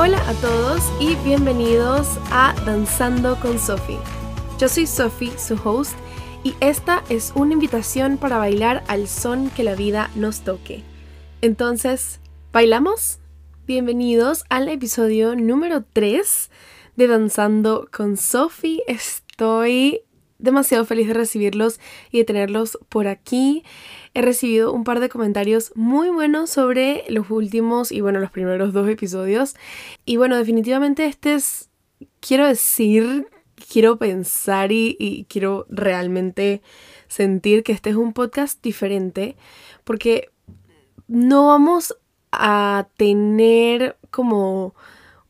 Hola a todos y bienvenidos a Danzando con Sophie. Yo soy Sophie, su host, y esta es una invitación para bailar al son que la vida nos toque. Entonces, ¿bailamos? Bienvenidos al episodio número 3 de Danzando con Sophie. Estoy demasiado feliz de recibirlos y de tenerlos por aquí. He recibido un par de comentarios muy buenos sobre los últimos y bueno, los primeros dos episodios. Y bueno, definitivamente este es, quiero decir, quiero pensar y, quiero realmente sentir que este es un podcast diferente porque no vamos a tener como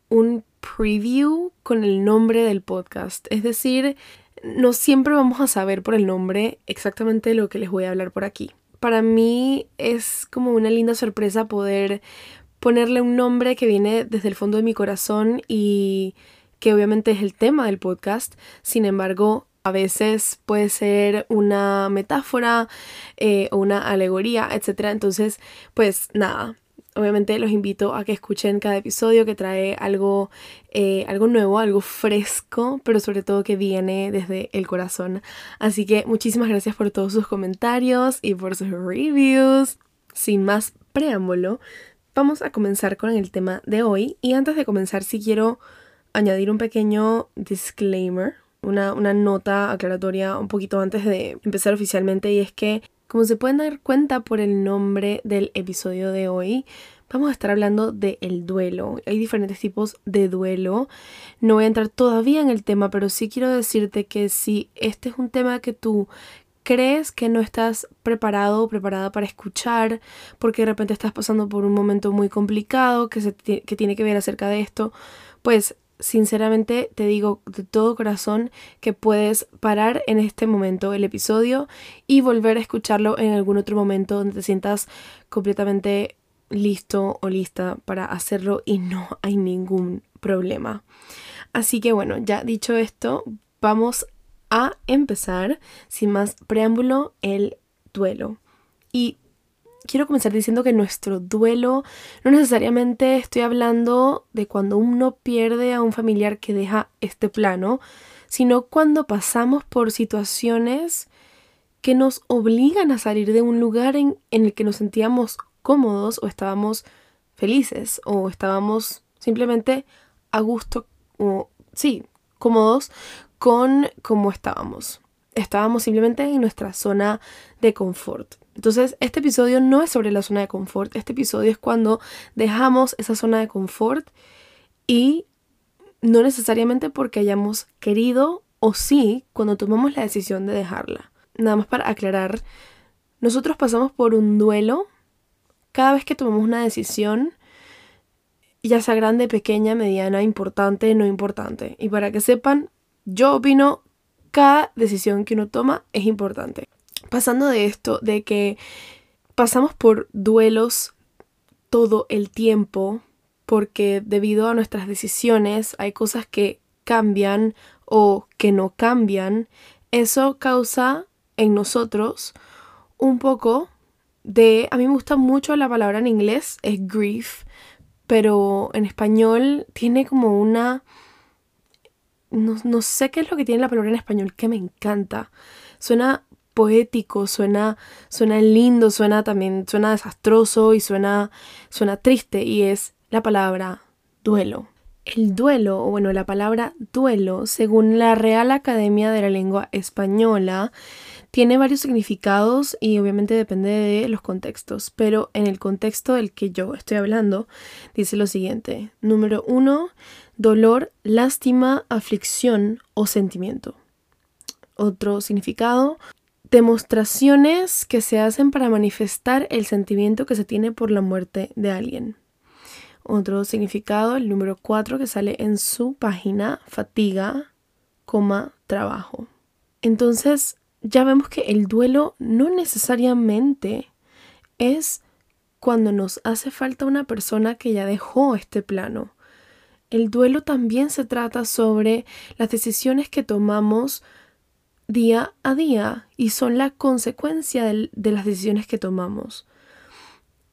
un preview con el nombre del podcast. Es decir, no siempre vamos a saber por el nombre exactamente lo que les voy a hablar por aquí. Para mí es como una linda sorpresa poder ponerle un nombre que viene desde el fondo de mi corazón y que obviamente es el tema del podcast. Sin embargo, a veces puede ser una metáfora eh, o una alegoría, etc. Entonces, pues nada, obviamente los invito a que escuchen cada episodio que trae algo, eh, algo nuevo, algo fresco, pero sobre todo que viene desde el corazón. Así que muchísimas gracias por todos sus comentarios y por sus reviews. Sin más preámbulo, vamos a comenzar con el tema de hoy. Y antes de comenzar, sí quiero añadir un pequeño disclaimer, una, una nota aclaratoria un poquito antes de empezar oficialmente, y es que como se pueden dar cuenta por el nombre del episodio de hoy, vamos a estar hablando del el duelo. Hay diferentes tipos de duelo. No voy a entrar todavía en el tema, pero sí quiero decirte que si este es un tema que tú crees que no estás preparado o preparada para escuchar, porque de repente estás pasando por un momento muy complicado que, se que tiene que ver acerca de esto, pues sinceramente te digo de todo corazón que puedes parar en este momento el episodio y volver a escucharlo en algún otro momento donde te sientas completamente listo o lista para hacerlo y no hay ningún problema. Así que bueno, ya dicho esto, vamos a empezar sin más preámbulo el duelo. Y quiero comenzar diciendo que nuestro duelo no necesariamente estoy hablando de cuando uno pierde a un familiar que deja este plano, sino cuando pasamos por situaciones que nos obligan a salir de un lugar en, el que nos sentíamos cómodos o estábamos felices o estábamos simplemente a gusto o sí, cómodos con cómo estábamos. Estábamos simplemente en nuestra zona de confort. Entonces, este episodio no es sobre la zona de confort, este episodio es cuando dejamos esa zona de confort y no necesariamente porque hayamos querido o sí cuando tomamos la decisión de dejarla. Nada más para aclarar, nosotros pasamos por un duelo cada vez que tomamos una decisión, ya sea grande, pequeña, mediana, importante, no importante. Y para que sepan, yo opino, cada decisión que uno toma es importante pasando de esto, de que pasamos por duelos todo el tiempo, porque debido a nuestras decisiones hay cosas que cambian o que no cambian, eso causa en nosotros un poco de, a mí me gusta mucho la palabra en inglés, es grief, pero en español tiene como una, no, no sé qué es lo que tiene la palabra en español, que me encanta. Suena poético, suena, suena lindo, suena también, suena desastroso y suena, suena triste y es la palabra duelo. El duelo, o bueno, la palabra duelo, según la Real Academia de la Lengua Española, tiene varios significados y obviamente depende de los contextos, pero en el contexto del que yo estoy hablando, dice lo siguiente. Número uno, dolor, lástima, aflicción o sentimiento. Otro significado, demostraciones que se hacen para manifestar el sentimiento que se tiene por la muerte de alguien. Otro significado, el número 4 que sale en su página, fatiga, coma, trabajo. Entonces, ya vemos que el duelo no necesariamente es cuando nos hace falta una persona que ya dejó este plano. El duelo también se trata sobre las decisiones que tomamos día a día y son la consecuencia de, las decisiones que tomamos.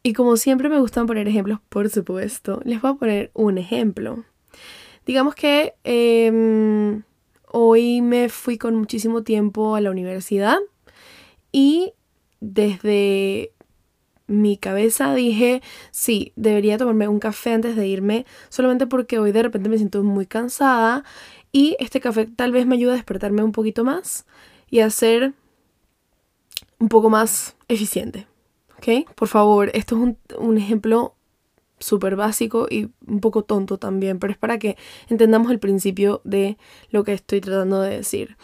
Y como siempre me gustan poner ejemplos, por supuesto, les voy a poner un ejemplo. Digamos que em, hoy me fui con muchísimo tiempo a la universidad y desde mi cabeza dije, sí, debería tomarme un café antes de irme, solamente porque hoy de repente me siento muy cansada y este café tal vez me ayude a despertarme un poquito más y a ser un poco más eficiente. ¿Ok? Por favor, esto es un, un ejemplo súper básico y un poco tonto también, pero es para que entendamos el principio de lo que estoy tratando de decir.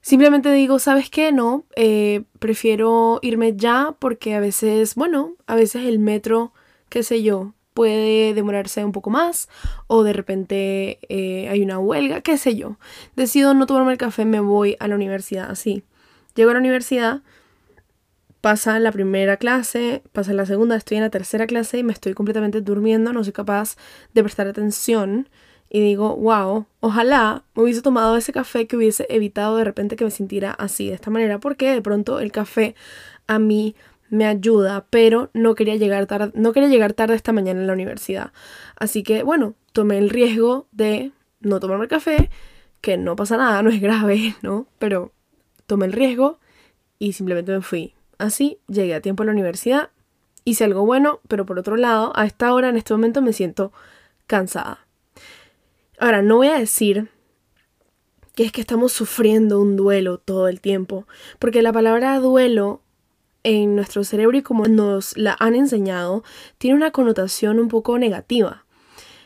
Simplemente digo, ¿sabes qué? No, eh, prefiero irme ya porque a veces, bueno, a veces el metro, qué sé yo, puede demorarse un poco más o de repente eh, hay una huelga, qué sé yo. Decido no tomarme el café, me voy a la universidad así. Llego a la universidad, pasa la primera clase, pasa la segunda, estoy en la tercera clase y me estoy completamente durmiendo, no soy capaz de prestar atención y digo, wow, ojalá me hubiese tomado ese café que hubiese evitado de repente que me sintiera así, de esta manera, porque de pronto el café a mí me ayuda, pero no quería llegar tarde, no quería llegar tarde esta mañana en la universidad. Así que, bueno, tomé el riesgo de no tomarme café, que no pasa nada, no es grave, ¿no? Pero tomé el riesgo y simplemente me fui. Así llegué a tiempo a la universidad, hice algo bueno, pero por otro lado, a esta hora, en este momento, me siento cansada. Ahora, no voy a decir que es que estamos sufriendo un duelo todo el tiempo, porque la palabra duelo en nuestro cerebro y como nos la han enseñado, tiene una connotación un poco negativa.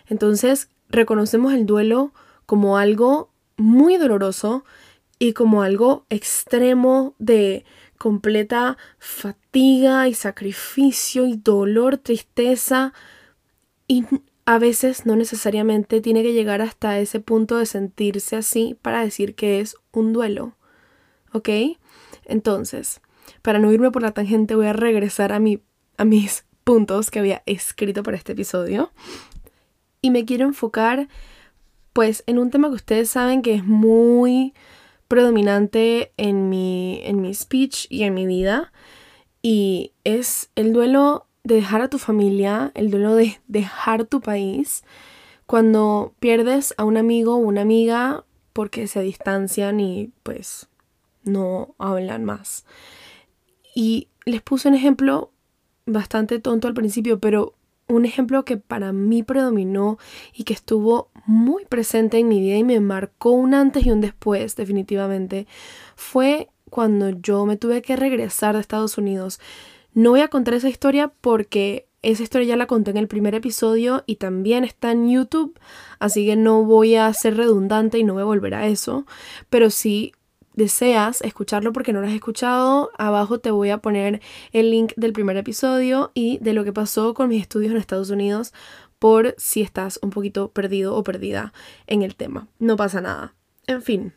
Entonces, reconocemos el duelo como algo muy doloroso y como algo extremo de completa fatiga y sacrificio y dolor, tristeza. Y a veces no necesariamente tiene que llegar hasta ese punto de sentirse así para decir que es un duelo. ¿Ok? Entonces, para no irme por la tangente, voy a regresar a, mi, a mis puntos que había escrito para este episodio. Y me quiero enfocar, pues, en un tema que ustedes saben que es muy predominante en mi, en mi speech y en mi vida. Y es el duelo de dejar a tu familia, el duelo de dejar tu país, cuando pierdes a un amigo o una amiga porque se distancian y pues no hablan más. Y les puse un ejemplo bastante tonto al principio, pero un ejemplo que para mí predominó y que estuvo muy presente en mi vida y me marcó un antes y un después definitivamente fue cuando yo me tuve que regresar de Estados Unidos. No voy a contar esa historia porque esa historia ya la conté en el primer episodio y también está en YouTube, así que no voy a ser redundante y no voy a volver a eso, pero si deseas escucharlo porque no lo has escuchado, abajo te voy a poner el link del primer episodio y de lo que pasó con mis estudios en Estados Unidos por si estás un poquito perdido o perdida en el tema. No pasa nada. En fin,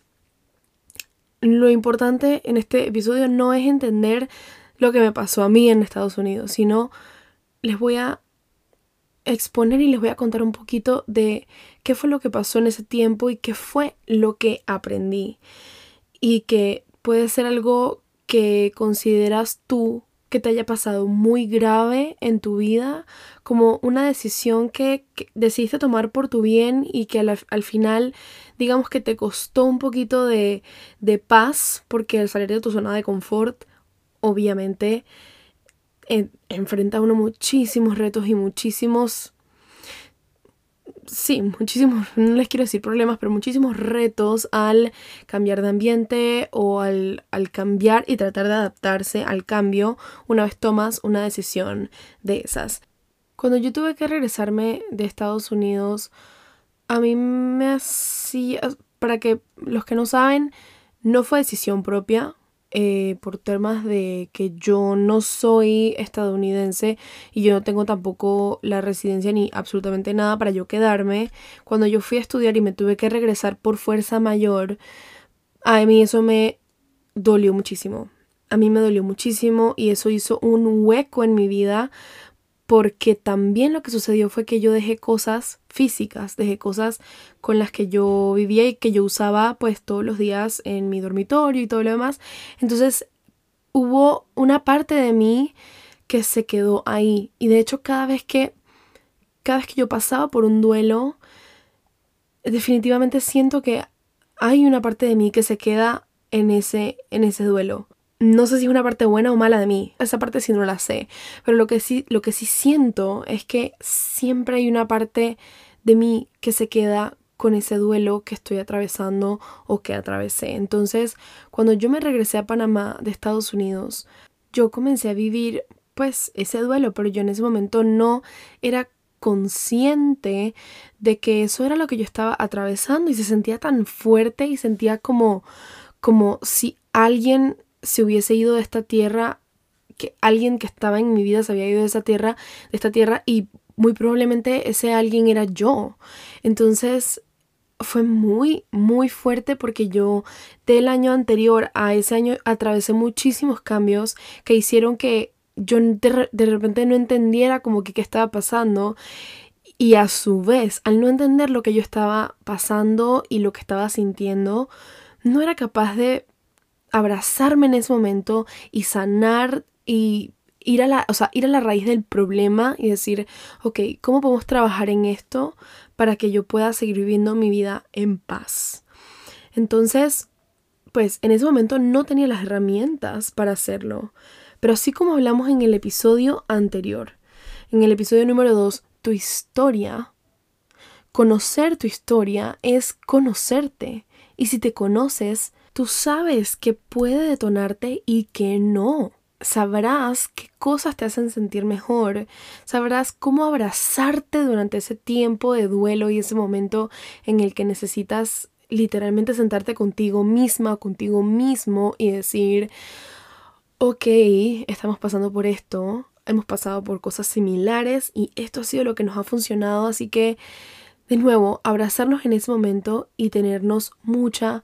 lo importante en este episodio no es entender lo que me pasó a mí en Estados Unidos, sino les voy a exponer y les voy a contar un poquito de qué fue lo que pasó en ese tiempo y qué fue lo que aprendí. Y que puede ser algo que consideras tú que te haya pasado muy grave en tu vida, como una decisión que, decidiste tomar por tu bien y que al, al, final, digamos que te costó un poquito de, de paz, porque al salir de tu zona de confort obviamente enfrenta uno muchísimos retos y muchísimos, sí, muchísimos, no les quiero decir problemas, pero muchísimos retos al cambiar de ambiente o al, al cambiar y tratar de adaptarse al cambio una vez tomas una decisión de esas. Cuando yo tuve que regresarme de Estados Unidos, a mí me hacía, para que los que no saben, no fue decisión propia, eh, por temas de que yo no soy estadounidense y yo no tengo tampoco la residencia ni absolutamente nada para yo quedarme. Cuando yo fui a estudiar y me tuve que regresar por fuerza mayor, a mí eso me dolió muchísimo. A mí me dolió muchísimo y eso hizo un hueco en mi vida porque también lo que sucedió fue que yo dejé cosas físicas, dejé cosas con las que yo vivía y que yo usaba pues todos los días en mi dormitorio y todo lo demás. Entonces hubo una parte de mí que se quedó ahí. Y de hecho cada vez que, cada vez que yo pasaba por un duelo, definitivamente siento que hay una parte de mí que se queda en ese, en ese duelo. No sé si es una parte buena o mala de mí, esa parte sí no la sé, pero lo que sí, lo que sí siento es que siempre hay una parte de mí que se queda con ese duelo que estoy atravesando o que atravesé. Entonces, cuando yo me regresé a Panamá de Estados Unidos, yo comencé a vivir pues ese duelo, pero yo en ese momento no era consciente de que eso era lo que yo estaba atravesando y se sentía tan fuerte y sentía como como si alguien se hubiese ido de esta tierra, que alguien que estaba en mi vida se había ido de esa tierra, de esta tierra y muy probablemente ese alguien era yo. Entonces fue muy, muy fuerte porque yo del año anterior a ese año atravesé muchísimos cambios que hicieron que yo de, repente no entendiera como que qué estaba pasando y a su vez, al no entender lo que yo estaba pasando y lo que estaba sintiendo, no era capaz de abrazarme en ese momento y sanar y ir a la, o sea, ir a la raíz del problema y decir, ok, ¿cómo podemos trabajar en esto para que yo pueda seguir viviendo mi vida en paz? Entonces, pues en ese momento no tenía las herramientas para hacerlo. Pero así como hablamos en el episodio anterior, en el episodio número 2, tu historia, conocer tu historia es conocerte. Y si te conoces, tú sabes que puede detonarte y que no. Sabrás qué cosas te hacen sentir mejor, sabrás cómo abrazarte durante ese tiempo de duelo y ese momento en el que necesitas literalmente sentarte contigo misma, contigo mismo y decir, ok, estamos pasando por esto, hemos pasado por cosas similares y esto ha sido lo que nos ha funcionado, así que de nuevo, abrazarnos en ese momento y tenernos mucha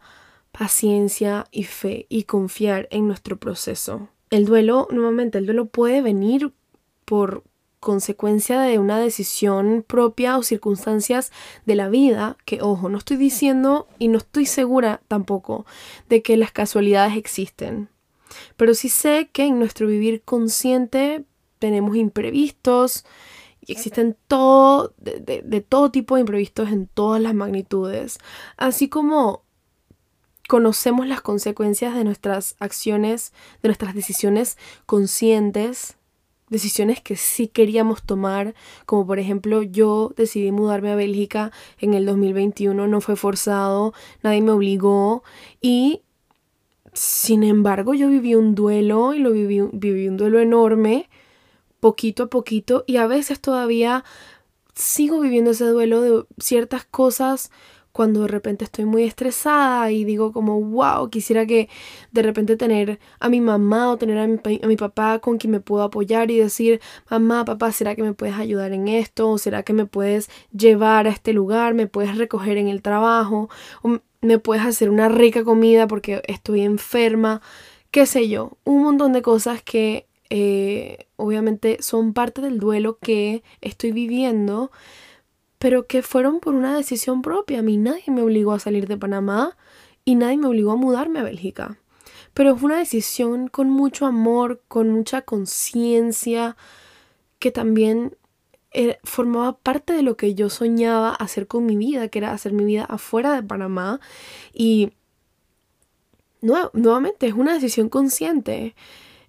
paciencia y fe y confiar en nuestro proceso. El duelo, nuevamente, el duelo puede venir por consecuencia de una decisión propia o circunstancias de la vida, que ojo, no estoy diciendo y no estoy segura tampoco de que las casualidades existen. Pero sí sé que en nuestro vivir consciente tenemos imprevistos y existen todo, de, de, todo tipo de imprevistos en todas las magnitudes. Así como conocemos las consecuencias de nuestras acciones, de nuestras decisiones conscientes, decisiones que sí queríamos tomar, como por ejemplo yo decidí mudarme a Bélgica en el 2021, no fue forzado, nadie me obligó y sin embargo yo viví un duelo y lo viví, viví un duelo enorme poquito a poquito y a veces todavía sigo viviendo ese duelo de ciertas cosas cuando de repente estoy muy estresada y digo como, wow, quisiera que de repente tener a mi mamá o tener a mi, a mi, papá con quien me puedo apoyar y decir, mamá, papá, ¿será que me puedes ayudar en esto? ¿O será que me puedes llevar a este lugar? ¿Me puedes recoger en el trabajo? ¿O me puedes hacer una rica comida porque estoy enferma? ¿Qué sé yo? Un montón de cosas que eh, obviamente son parte del duelo que estoy viviendo, pero que fueron por una decisión propia. A mí nadie me obligó a salir de Panamá y nadie me obligó a mudarme a Bélgica. Pero fue una decisión con mucho amor, con mucha conciencia, que también eh, formaba parte de lo que yo soñaba hacer con mi vida, que era hacer mi vida afuera de Panamá. Y nuevamente es una decisión consciente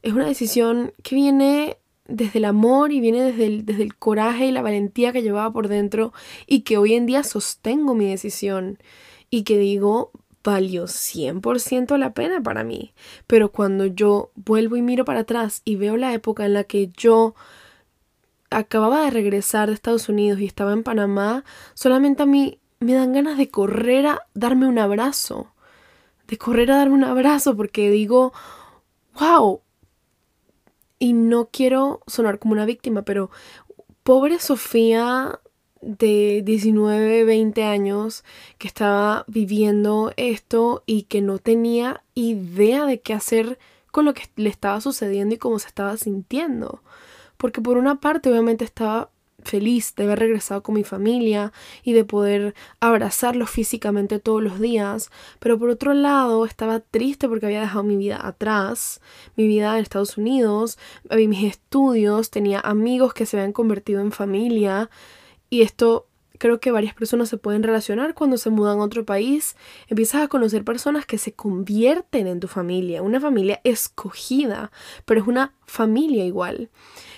es una decisión que viene desde el amor y viene desde el, desde el coraje y la valentía que llevaba por dentro y que hoy en día sostengo mi decisión y que digo valió 100% la pena para mí. Pero cuando yo vuelvo y miro para atrás y veo la época en la que yo acababa de regresar de Estados Unidos y estaba en Panamá, solamente a mí me dan ganas de correr a darme un abrazo. De correr a darme un abrazo porque digo, wow, y no quiero sonar como una víctima, pero pobre Sofía de 19, 20 años que estaba viviendo esto y que no tenía idea de qué hacer con lo que le estaba sucediendo y cómo se estaba sintiendo. Porque por una parte obviamente estaba feliz de haber regresado con mi familia y de poder abrazarlos físicamente todos los días, pero por otro lado estaba triste porque había dejado mi vida atrás, mi vida en Estados Unidos, mis estudios, tenía amigos que se habían convertido en familia. Y esto creo que varias personas se pueden relacionar cuando se mudan a otro país, empiezas a conocer personas que se convierten en tu familia, una familia escogida, pero es una familia igual.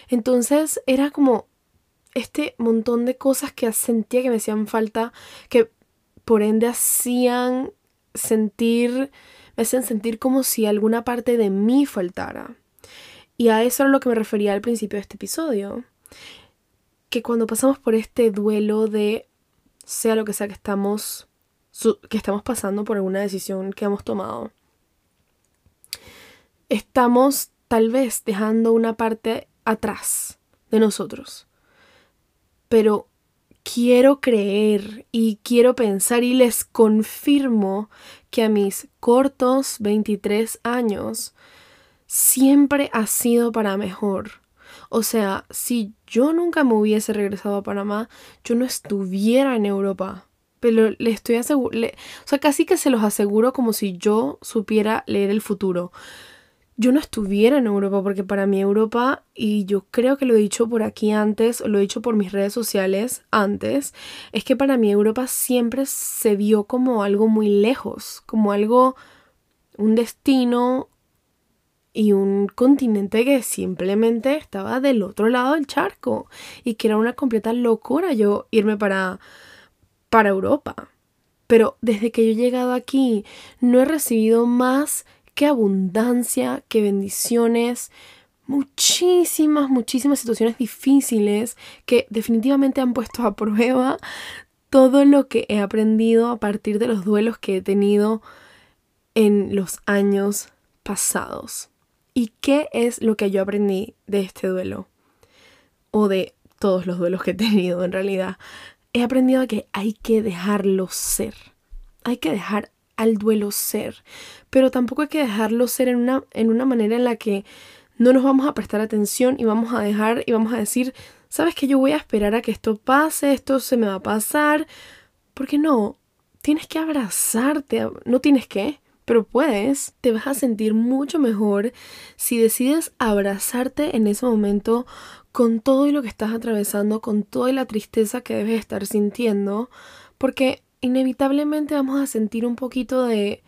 Entonces era como este montón de cosas que sentía que me hacían falta, que por ende hacían sentir, me hacían sentir como si alguna parte de mí faltara. Y a eso era lo que me refería al principio de este episodio. Que cuando pasamos por este duelo de sea lo que sea que estamos, que estamos pasando por alguna decisión que hemos tomado, estamos tal vez dejando una parte atrás de nosotros pero quiero creer y quiero pensar y les confirmo que a mis cortos 23 años siempre ha sido para mejor. O sea, si yo nunca me hubiese regresado a Panamá, yo no estuviera en Europa. Pero le estoy asegurando, o sea, casi que se los aseguro como si yo supiera leer el futuro yo no estuviera en Europa, porque para mí Europa, y yo creo que lo he dicho por aquí antes, lo he dicho por mis redes sociales antes, es que para mí Europa siempre se vio como algo muy lejos, como algo, un destino y un continente que simplemente estaba del otro lado del charco y que era una completa locura yo irme para, para Europa. Pero desde que yo he llegado aquí no he recibido más qué abundancia, qué bendiciones, muchísimas, muchísimas situaciones difíciles que definitivamente han puesto a prueba todo lo que he aprendido a partir de los duelos que he tenido en los años pasados. ¿Y qué es lo que yo aprendí de este duelo? O de todos los duelos que he tenido en realidad. He aprendido que hay que dejarlo ser. Hay que dejar al duelo ser, pero tampoco hay que dejarlo ser en una, en una manera en la que no nos vamos a prestar atención y vamos a dejar y vamos a decir, sabes que yo voy a esperar a que esto pase, esto se me va a pasar, porque no, tienes que abrazarte, no tienes que, pero puedes, te vas a sentir mucho mejor si decides abrazarte en ese momento con todo lo que estás atravesando, con toda la tristeza que debes estar sintiendo, porque inevitablemente vamos a sentir un poquito de,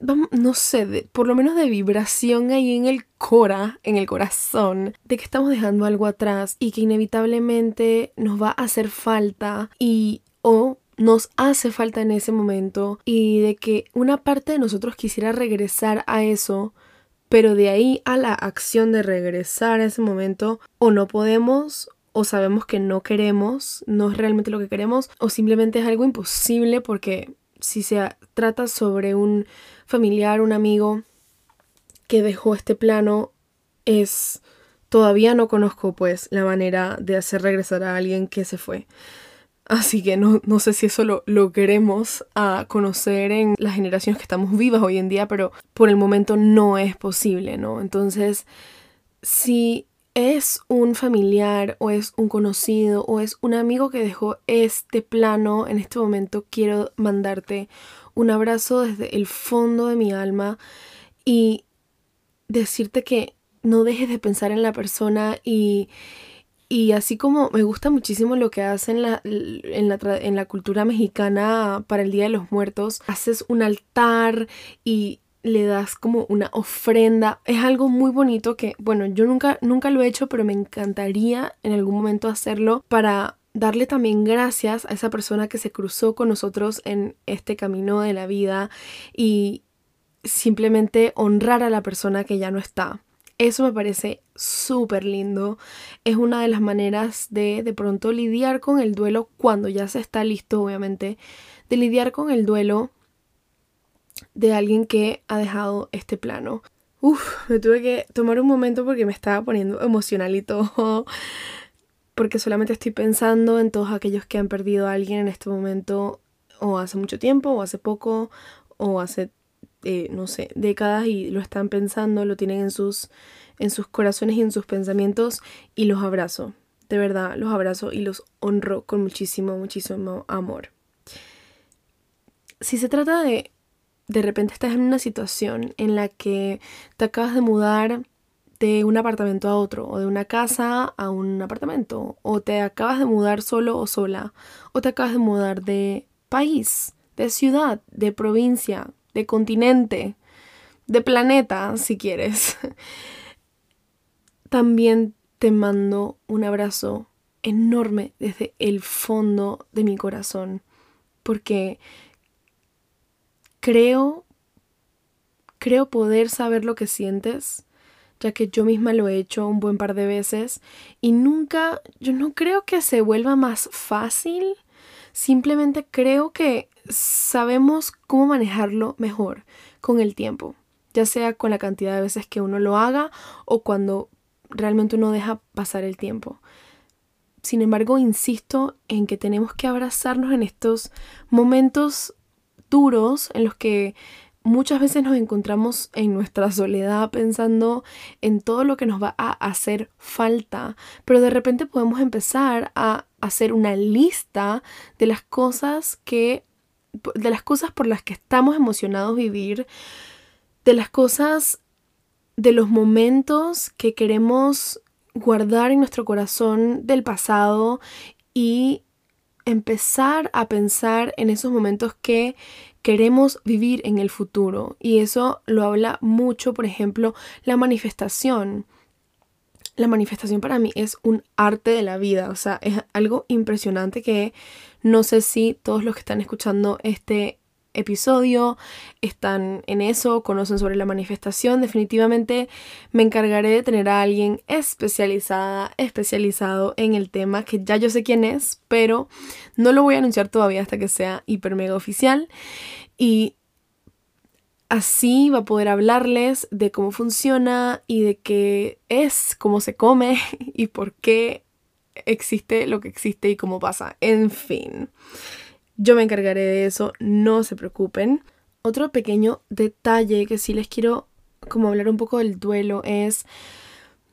no sé, por lo menos de vibración ahí en el cora, en el corazón, de que estamos dejando algo atrás y que inevitablemente nos va a hacer falta y o nos hace falta en ese momento y de que una parte de nosotros quisiera regresar a eso, pero de ahí a la acción de regresar a ese momento o no podemos o sabemos que no queremos, no es realmente lo que queremos, o simplemente es algo imposible porque si se trata sobre un familiar, un amigo que dejó este plano, es... Todavía no conozco pues la manera de hacer regresar a alguien que se fue. Así que no, no sé si eso lo, lo, queremos a conocer en las generaciones que estamos vivas hoy en día, pero por el momento no es posible, ¿no? Entonces, si es un familiar o es un conocido o es un amigo que dejó este plano en este momento, quiero mandarte un abrazo desde el fondo de mi alma y decirte que no dejes de pensar en la persona y, y así como me gusta muchísimo lo que hacen la, en, la, en la cultura mexicana para el Día de los Muertos, haces un altar y le das como una ofrenda. Es algo muy bonito que, bueno, yo nunca, nunca lo he hecho, pero me encantaría en algún momento hacerlo para darle también gracias a esa persona que se cruzó con nosotros en este camino de la vida y simplemente honrar a la persona que ya no está. Eso me parece súper lindo. Es una de las maneras de de pronto lidiar con el duelo cuando ya se está listo, obviamente, de lidiar con el duelo de alguien que ha dejado este plano. Uf, me tuve que tomar un momento porque me estaba poniendo emocional y todo. Porque solamente estoy pensando en todos aquellos que han perdido a alguien en este momento, o hace mucho tiempo, o hace poco, o hace, eh, no sé, décadas y lo están pensando, lo tienen en sus, en sus corazones y en sus pensamientos, y los abrazo. de verdad los abrazo y los honro con muchísimo, muchísimo amor. Si se trata de, de repente estás en una situación en la que te acabas de mudar de un apartamento a otro, o de una casa a un apartamento, o te acabas de mudar solo o sola, o te acabas de mudar de país, de ciudad, de provincia, de continente, de planeta, si quieres. También te mando un abrazo enorme desde el fondo de mi corazón, porque creo, creo poder saber lo que sientes ya que yo misma lo he hecho un buen par de veces y nunca, yo no creo que se vuelva más fácil, simplemente creo que sabemos cómo manejarlo mejor con el tiempo, ya sea con la cantidad de veces que uno lo haga o cuando realmente uno deja pasar el tiempo. Sin embargo, insisto en que tenemos que abrazarnos en estos momentos duros en los que muchas veces nos encontramos en nuestra soledad pensando en todo lo que nos va a hacer falta, pero de repente podemos empezar a hacer una lista de las cosas que de las cosas por las que estamos emocionados vivir, de las cosas de los momentos que queremos guardar en nuestro corazón del pasado y empezar a pensar en esos momentos que queremos vivir en el futuro. Y eso lo habla mucho, por ejemplo, la manifestación. La manifestación para mí es un arte de la vida, o sea, es algo impresionante que no sé si todos los que están escuchando este episodio están en eso, conocen sobre la manifestación. Definitivamente me encargaré de tener a alguien especializada, especializado en el tema, que ya yo sé quién es, pero no lo voy a anunciar todavía hasta que sea hiper mega oficial. Y así va a poder hablarles de cómo funciona y de qué es, cómo se come y por qué existe lo que existe y cómo pasa. En fin. Yo me encargaré de eso, no se preocupen. Otro pequeño detalle que sí les quiero como hablar un poco del duelo es,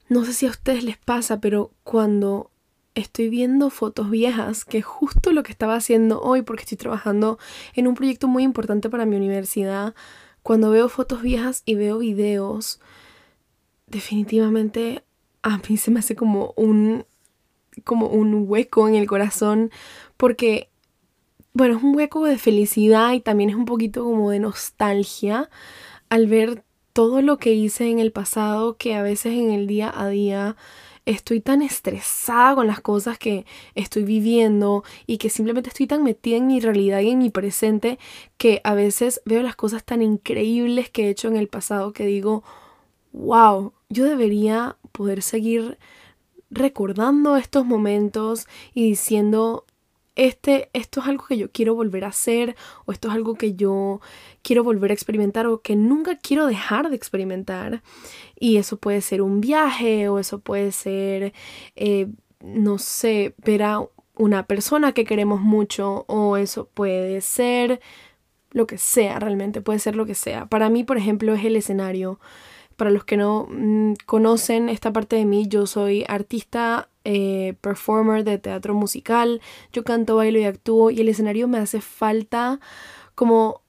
no sé si a ustedes les pasa, pero cuando estoy viendo fotos viejas, que es justo lo que estaba haciendo hoy porque estoy trabajando en un proyecto muy importante para mi universidad, cuando veo fotos viejas y veo videos, definitivamente a mí se me hace como un como un hueco en el corazón porque bueno, es un hueco de felicidad y también es un poquito como de nostalgia al ver todo lo que hice en el pasado que a veces en el día a día estoy tan estresada con las cosas que estoy viviendo y que simplemente estoy tan metida en mi realidad y en mi presente que a veces veo las cosas tan increíbles que he hecho en el pasado que digo, wow, yo debería poder seguir recordando estos momentos y diciendo, este, esto es algo que yo quiero volver a hacer o esto es algo que yo quiero volver a experimentar o que nunca quiero dejar de experimentar. Y eso puede ser un viaje o eso puede ser, eh, no sé, ver a una persona que queremos mucho o eso puede ser lo que sea, realmente puede ser lo que sea. Para mí, por ejemplo, es el escenario. Para los que no mm, conocen esta parte de mí, yo soy artista eh, performer de teatro musical, yo canto, bailo y actúo y el escenario me hace falta como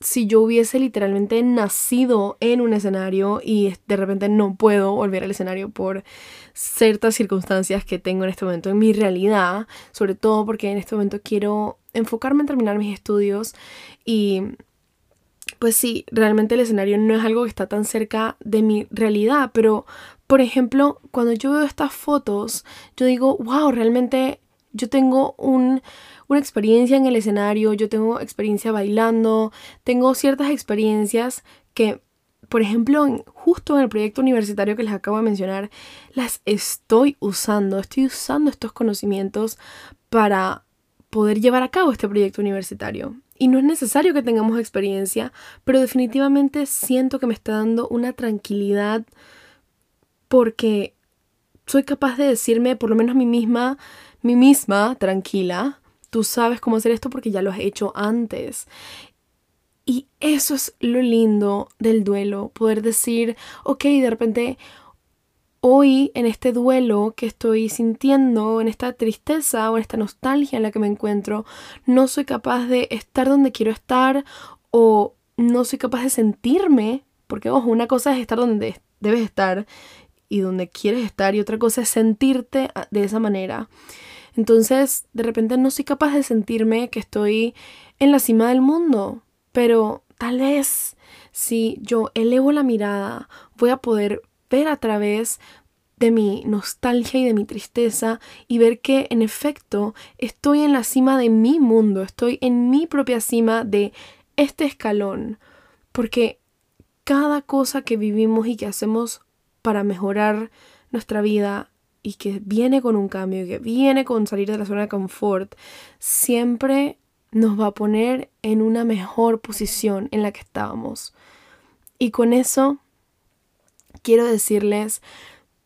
si yo hubiese literalmente nacido en un escenario y de repente no puedo volver al escenario por ciertas circunstancias que tengo en este momento en mi realidad, sobre todo porque en este momento quiero enfocarme en terminar mis estudios y pues sí, realmente el escenario no es algo que está tan cerca de mi realidad, pero por ejemplo, cuando yo veo estas fotos, yo digo, wow, realmente yo tengo una experiencia en el escenario, yo tengo experiencia bailando, tengo ciertas experiencias que, por ejemplo, justo en el proyecto universitario que les acabo de mencionar, las estoy usando, estoy usando estos conocimientos para poder llevar a cabo este proyecto universitario. Y no es necesario que tengamos experiencia, pero definitivamente siento que me está dando una tranquilidad porque soy capaz de decirme, por lo menos a mí misma, mí misma, tranquila, tú sabes cómo hacer esto porque ya lo has hecho antes. Y eso es lo lindo del duelo, poder decir, ok, de repente hoy en este duelo que estoy sintiendo, en esta tristeza o en esta nostalgia en la que me encuentro, no soy capaz de estar donde quiero estar o no soy capaz de sentirme, porque ojo, una cosa es estar donde debes estar y donde quieres estar y otra cosa es sentirte de esa manera. Entonces, de repente no soy capaz de sentirme que estoy en la cima del mundo, pero tal vez si yo elevo la mirada, voy a poder ver a través de mi nostalgia y de mi tristeza y ver que en efecto estoy en la cima de mi mundo, estoy en mi propia cima de este escalón, porque cada cosa que vivimos y que hacemos para mejorar nuestra vida y que viene con un cambio y que viene con salir de la zona de confort, siempre nos va a poner en una mejor posición en la que estábamos. Y con eso quiero decirles,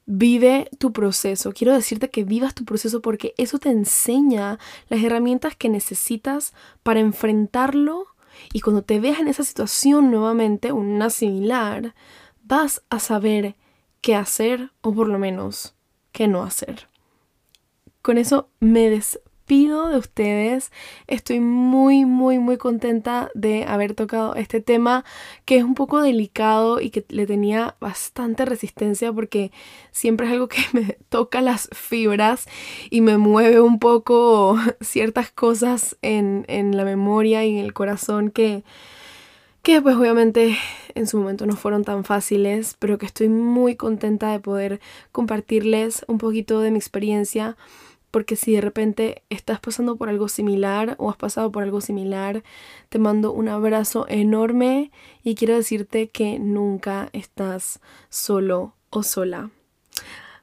vive tu proceso. Quiero decirte que vivas tu proceso porque eso te enseña las herramientas que necesitas para enfrentarlo y cuando te veas en esa situación nuevamente, una similar, vas a saber qué hacer o por lo menos qué no hacer. Con eso me des pido de ustedes. Estoy muy, muy, muy contenta de haber tocado este tema que es un poco delicado y que le tenía bastante resistencia porque siempre es algo que me toca las fibras y me mueve un poco ciertas cosas en, en la memoria y en el corazón que que pues obviamente en su momento no fueron tan fáciles, pero que estoy muy contenta de poder compartirles un poquito de mi experiencia porque si de repente estás pasando por algo similar o has pasado por algo similar, te mando un abrazo enorme y quiero decirte que nunca estás solo o sola.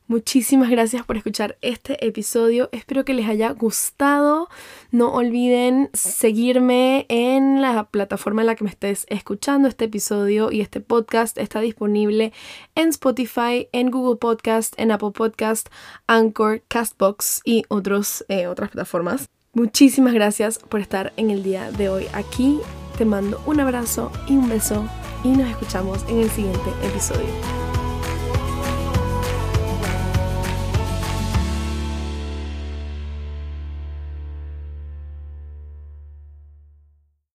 Muchísimas gracias por escuchar este episodio. Espero que les haya gustado. No olviden seguirme en la plataforma en la que me estés escuchando. Este episodio y este podcast está disponible en Spotify, en Google Podcast, en Apple Podcast, Anchor, Castbox y otros, eh, otras plataformas. Muchísimas gracias por estar en el día de hoy aquí. Te mando un abrazo y un beso y nos escuchamos en el siguiente episodio.